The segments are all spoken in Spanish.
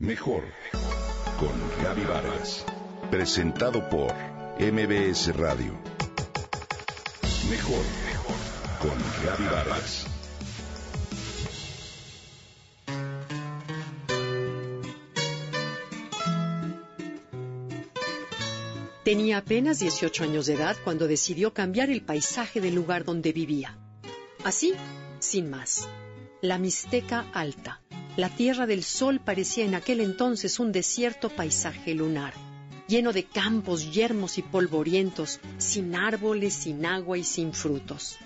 Mejor con Gaby Vargas. Presentado por MBS Radio. Mejor con Gaby Vargas. Tenía apenas 18 años de edad cuando decidió cambiar el paisaje del lugar donde vivía. Así, sin más. La Mixteca Alta. La Tierra del Sol parecía en aquel entonces un desierto paisaje lunar, lleno de campos yermos y polvorientos, sin árboles, sin agua y sin frutos.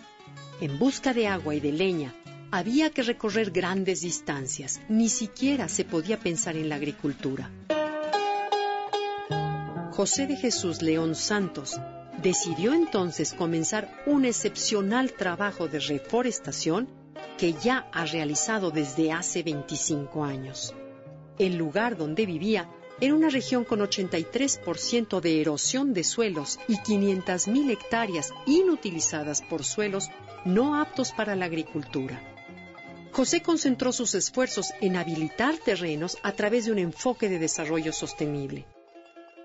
En busca de agua y de leña, había que recorrer grandes distancias, ni siquiera se podía pensar en la agricultura. José de Jesús León Santos decidió entonces comenzar un excepcional trabajo de reforestación que ya ha realizado desde hace 25 años. El lugar donde vivía era una región con 83% de erosión de suelos y 500.000 hectáreas inutilizadas por suelos no aptos para la agricultura. José concentró sus esfuerzos en habilitar terrenos a través de un enfoque de desarrollo sostenible.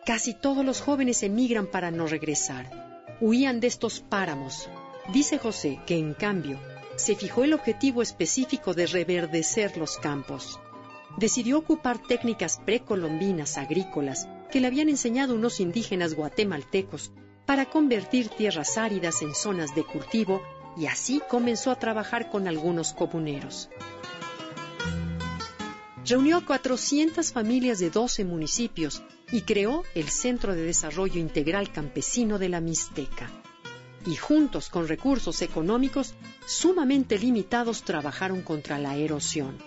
Casi todos los jóvenes emigran para no regresar. Huían de estos páramos. Dice José que, en cambio, se fijó el objetivo específico de reverdecer los campos. Decidió ocupar técnicas precolombinas agrícolas que le habían enseñado unos indígenas guatemaltecos para convertir tierras áridas en zonas de cultivo y así comenzó a trabajar con algunos comuneros reunió a 400 familias de 12 municipios y creó el Centro de Desarrollo Integral Campesino de la Mixteca. Y juntos con recursos económicos sumamente limitados trabajaron contra la erosión.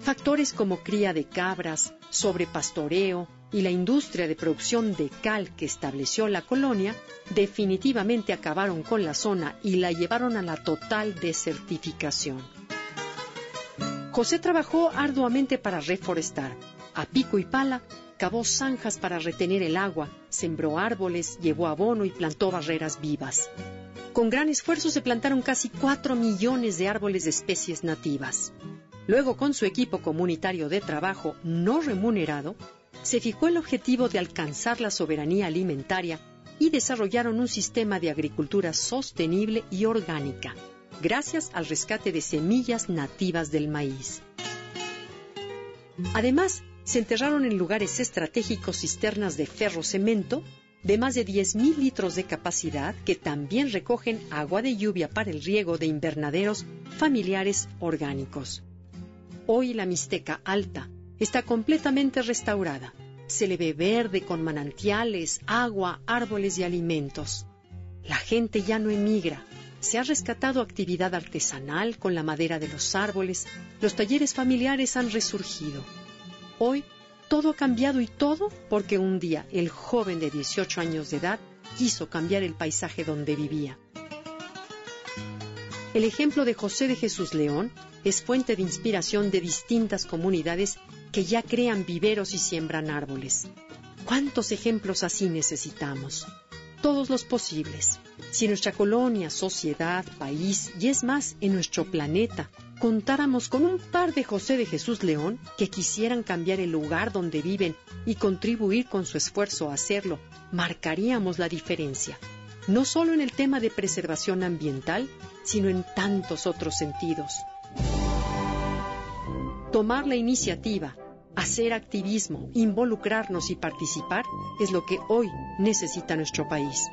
Factores como cría de cabras, sobrepastoreo y la industria de producción de cal que estableció la colonia definitivamente acabaron con la zona y la llevaron a la total desertificación. José trabajó arduamente para reforestar. A pico y pala, cavó zanjas para retener el agua, sembró árboles, llevó abono y plantó barreras vivas. Con gran esfuerzo se plantaron casi cuatro millones de árboles de especies nativas. Luego, con su equipo comunitario de trabajo no remunerado, se fijó el objetivo de alcanzar la soberanía alimentaria y desarrollaron un sistema de agricultura sostenible y orgánica gracias al rescate de semillas nativas del maíz. Además, se enterraron en lugares estratégicos cisternas de ferro-cemento de más de 10.000 litros de capacidad que también recogen agua de lluvia para el riego de invernaderos familiares orgánicos. Hoy la Mixteca Alta está completamente restaurada. Se le ve verde con manantiales, agua, árboles y alimentos. La gente ya no emigra, se ha rescatado actividad artesanal con la madera de los árboles, los talleres familiares han resurgido. Hoy todo ha cambiado y todo porque un día el joven de 18 años de edad quiso cambiar el paisaje donde vivía. El ejemplo de José de Jesús León es fuente de inspiración de distintas comunidades que ya crean viveros y siembran árboles. ¿Cuántos ejemplos así necesitamos? todos los posibles. Si nuestra colonia, sociedad, país y es más, en nuestro planeta, contáramos con un par de José de Jesús León que quisieran cambiar el lugar donde viven y contribuir con su esfuerzo a hacerlo, marcaríamos la diferencia, no solo en el tema de preservación ambiental, sino en tantos otros sentidos. Tomar la iniciativa, Hacer activismo, involucrarnos y participar es lo que hoy necesita nuestro país.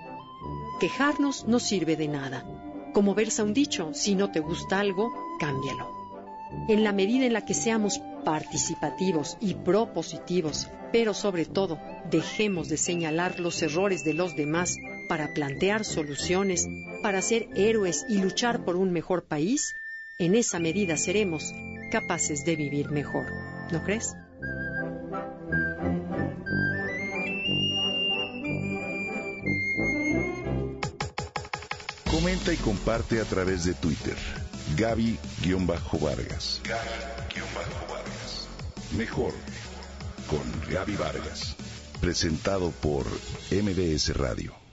Quejarnos no sirve de nada. Como versa un dicho, si no te gusta algo, cámbialo. En la medida en la que seamos participativos y propositivos, pero sobre todo dejemos de señalar los errores de los demás para plantear soluciones, para ser héroes y luchar por un mejor país, en esa medida seremos capaces de vivir mejor. ¿No crees? Comenta y comparte a través de Twitter. Gaby-Vargas. Gaby-Vargas. Mejor con Gaby Vargas. Presentado por MBS Radio.